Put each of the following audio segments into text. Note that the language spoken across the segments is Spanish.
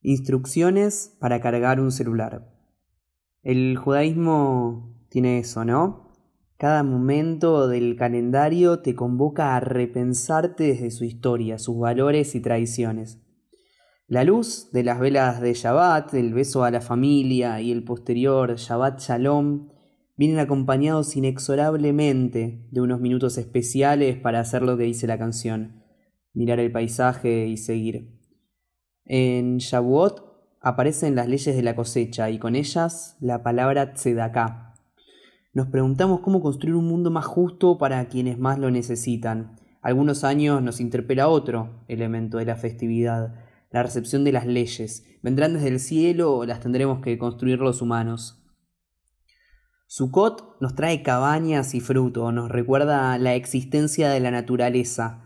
Instrucciones para cargar un celular. El judaísmo tiene eso, ¿no? Cada momento del calendario te convoca a repensarte desde su historia, sus valores y tradiciones. La luz de las velas de Shabbat, el beso a la familia y el posterior Shabbat Shalom vienen acompañados inexorablemente de unos minutos especiales para hacer lo que dice la canción, mirar el paisaje y seguir. En Shavuot aparecen las leyes de la cosecha y con ellas la palabra tzedaká. Nos preguntamos cómo construir un mundo más justo para quienes más lo necesitan. Algunos años nos interpela otro elemento de la festividad, la recepción de las leyes. ¿Vendrán desde el cielo o las tendremos que construir los humanos? Sukkot nos trae cabañas y fruto, nos recuerda la existencia de la naturaleza,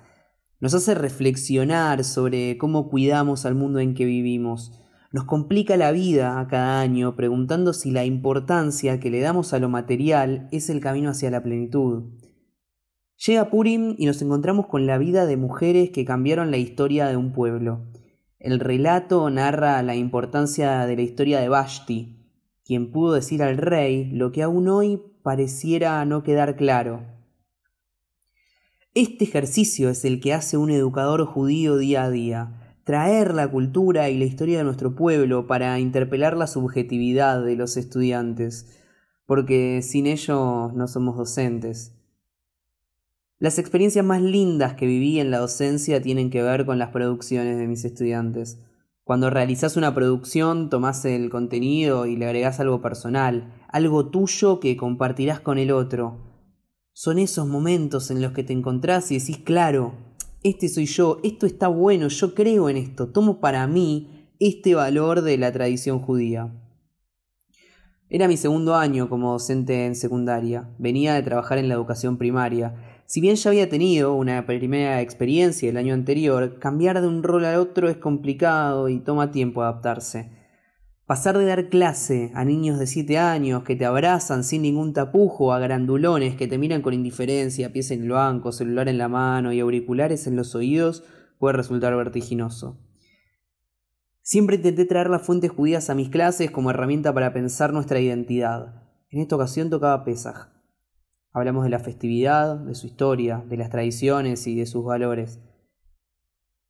nos hace reflexionar sobre cómo cuidamos al mundo en que vivimos, nos complica la vida a cada año preguntando si la importancia que le damos a lo material es el camino hacia la plenitud. Llega Purim y nos encontramos con la vida de mujeres que cambiaron la historia de un pueblo. El relato narra la importancia de la historia de Vashti, quien pudo decir al rey lo que aún hoy pareciera no quedar claro. Este ejercicio es el que hace un educador judío día a día, traer la cultura y la historia de nuestro pueblo para interpelar la subjetividad de los estudiantes, porque sin ello no somos docentes. Las experiencias más lindas que viví en la docencia tienen que ver con las producciones de mis estudiantes. Cuando realizás una producción, tomás el contenido y le agregás algo personal, algo tuyo que compartirás con el otro. Son esos momentos en los que te encontrás y decís, claro, este soy yo, esto está bueno, yo creo en esto, tomo para mí este valor de la tradición judía. Era mi segundo año como docente en secundaria, venía de trabajar en la educación primaria si bien ya había tenido una primera experiencia el año anterior, cambiar de un rol al otro es complicado y toma tiempo adaptarse. Pasar de dar clase a niños de 7 años que te abrazan sin ningún tapujo a grandulones que te miran con indiferencia, pies en el banco, celular en la mano y auriculares en los oídos puede resultar vertiginoso. Siempre intenté traer las fuentes judías a mis clases como herramienta para pensar nuestra identidad. En esta ocasión tocaba Pesaj. Hablamos de la festividad, de su historia, de las tradiciones y de sus valores.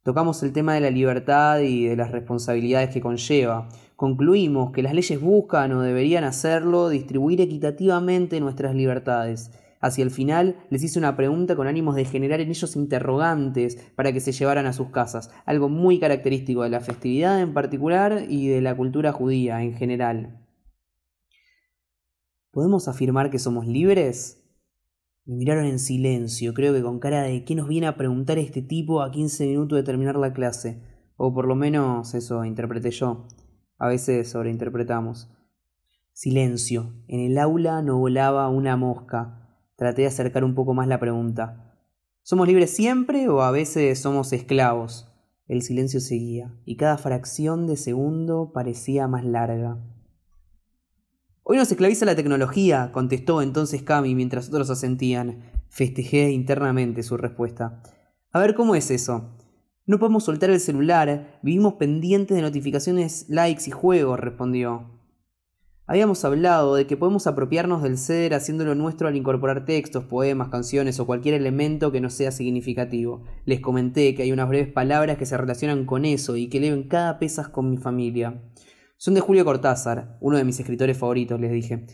Tocamos el tema de la libertad y de las responsabilidades que conlleva. Concluimos que las leyes buscan o deberían hacerlo distribuir equitativamente nuestras libertades. Hacia el final les hice una pregunta con ánimos de generar en ellos interrogantes para que se llevaran a sus casas, algo muy característico de la festividad en particular y de la cultura judía en general. ¿Podemos afirmar que somos libres? Me miraron en silencio, creo que con cara de ¿qué nos viene a preguntar este tipo a 15 minutos de terminar la clase? O por lo menos eso interpreté yo. A veces sobreinterpretamos. Silencio. En el aula no volaba una mosca. Traté de acercar un poco más la pregunta. ¿Somos libres siempre o a veces somos esclavos? El silencio seguía, y cada fracción de segundo parecía más larga. Hoy nos esclaviza la tecnología, contestó entonces Cami mientras otros asentían. Festejé internamente su respuesta. A ver cómo es eso. No podemos soltar el celular, vivimos pendientes de notificaciones, likes y juegos, respondió. Habíamos hablado de que podemos apropiarnos del ser haciéndolo nuestro al incorporar textos, poemas, canciones o cualquier elemento que no sea significativo. Les comenté que hay unas breves palabras que se relacionan con eso y que leo cada pesas con mi familia. Son de Julio Cortázar, uno de mis escritores favoritos, les dije.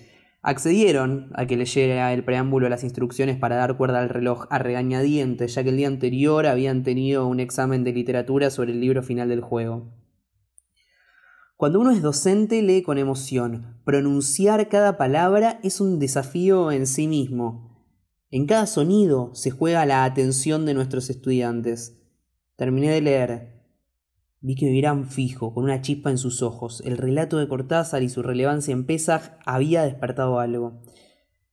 Accedieron a que leyera el preámbulo a las instrucciones para dar cuerda al reloj a regañadientes, ya que el día anterior habían tenido un examen de literatura sobre el libro final del juego. Cuando uno es docente lee con emoción. Pronunciar cada palabra es un desafío en sí mismo. En cada sonido se juega la atención de nuestros estudiantes. Terminé de leer. Vi que me miran fijo, con una chispa en sus ojos. El relato de Cortázar y su relevancia en Pesach había despertado algo.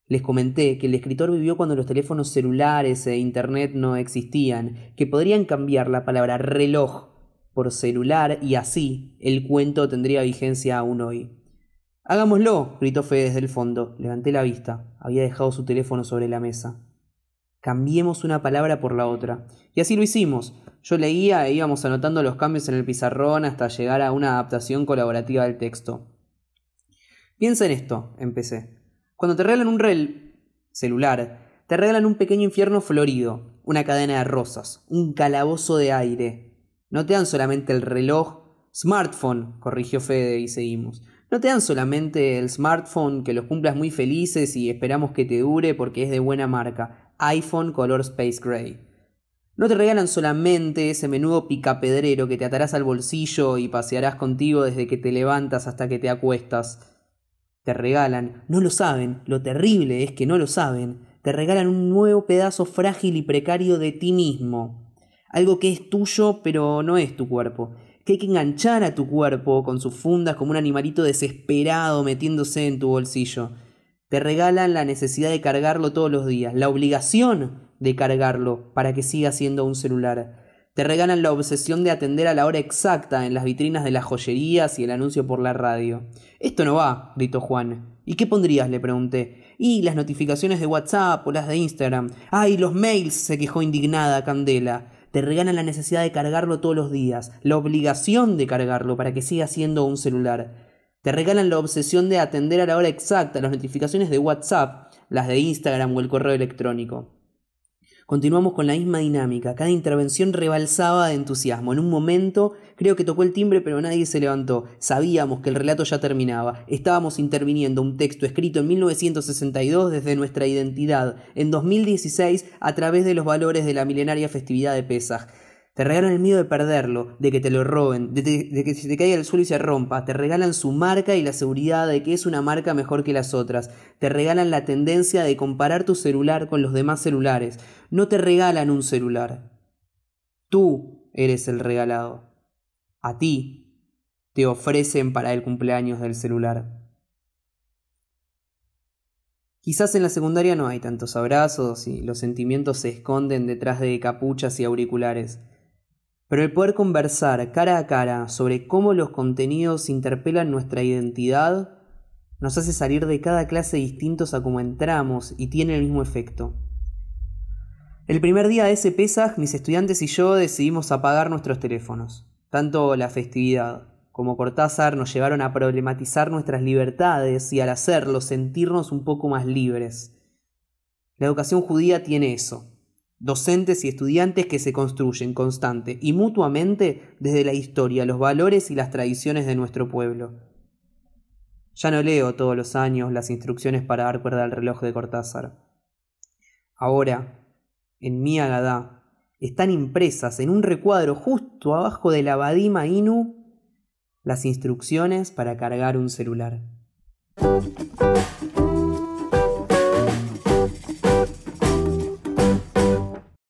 Les comenté que el escritor vivió cuando los teléfonos celulares e internet no existían, que podrían cambiar la palabra reloj por celular y así el cuento tendría vigencia aún hoy. Hagámoslo, gritó Fede desde el fondo. Levanté la vista. Había dejado su teléfono sobre la mesa. Cambiemos una palabra por la otra. Y así lo hicimos. Yo leía e íbamos anotando los cambios en el pizarrón hasta llegar a una adaptación colaborativa del texto. Piensa en esto, empecé. Cuando te regalan un rel celular, te regalan un pequeño infierno florido, una cadena de rosas, un calabozo de aire. No te dan solamente el reloj, smartphone, corrigió Fede y seguimos. No te dan solamente el smartphone que los cumplas muy felices y esperamos que te dure porque es de buena marca, iPhone color Space Gray. No te regalan solamente ese menudo picapedrero que te atarás al bolsillo y pasearás contigo desde que te levantas hasta que te acuestas. Te regalan, no lo saben, lo terrible es que no lo saben, te regalan un nuevo pedazo frágil y precario de ti mismo. Algo que es tuyo pero no es tu cuerpo que hay que enganchar a tu cuerpo con sus fundas como un animalito desesperado metiéndose en tu bolsillo. Te regalan la necesidad de cargarlo todos los días, la obligación de cargarlo para que siga siendo un celular. Te regalan la obsesión de atender a la hora exacta en las vitrinas de las joyerías y el anuncio por la radio. Esto no va, gritó Juan. ¿Y qué pondrías? le pregunté. Y las notificaciones de WhatsApp o las de Instagram. ¡Ay, los mails! se quejó indignada Candela te regalan la necesidad de cargarlo todos los días, la obligación de cargarlo para que siga siendo un celular. Te regalan la obsesión de atender a la hora exacta las notificaciones de WhatsApp, las de Instagram o el correo electrónico. Continuamos con la misma dinámica. Cada intervención rebalsaba de entusiasmo. En un momento creo que tocó el timbre pero nadie se levantó. Sabíamos que el relato ya terminaba. Estábamos interviniendo un texto escrito en 1962 desde nuestra identidad, en 2016 a través de los valores de la milenaria festividad de Pesaj. Te regalan el miedo de perderlo, de que te lo roben, de, que se te caiga al suelo y se rompa. Te regalan su marca y la seguridad de que es una marca mejor que las otras. Te regalan la tendencia de comparar tu celular con los demás celulares. No te regalan un celular. Tú eres el regalado. A ti te ofrecen para el cumpleaños del celular. Quizás en la secundaria no hay tantos abrazos y los sentimientos se esconden detrás de capuchas y auriculares. Pero el poder conversar cara a cara sobre cómo los contenidos interpelan nuestra identidad nos hace salir de cada clase distintos a cómo entramos y tiene el mismo efecto. El primer día de ese Pesaj, mis estudiantes y yo decidimos apagar nuestros teléfonos. Tanto la festividad como Cortázar nos llevaron a problematizar nuestras libertades y al hacerlo sentirnos un poco más libres. La educación judía tiene eso, docentes y estudiantes que se construyen constante y mutuamente desde la historia, los valores y las tradiciones de nuestro pueblo. Ya no leo todos los años las instrucciones para dar cuerda al reloj de Cortázar. Ahora, en mi Agadá, están impresas en un recuadro justo abajo de la Badima Inu las instrucciones para cargar un celular.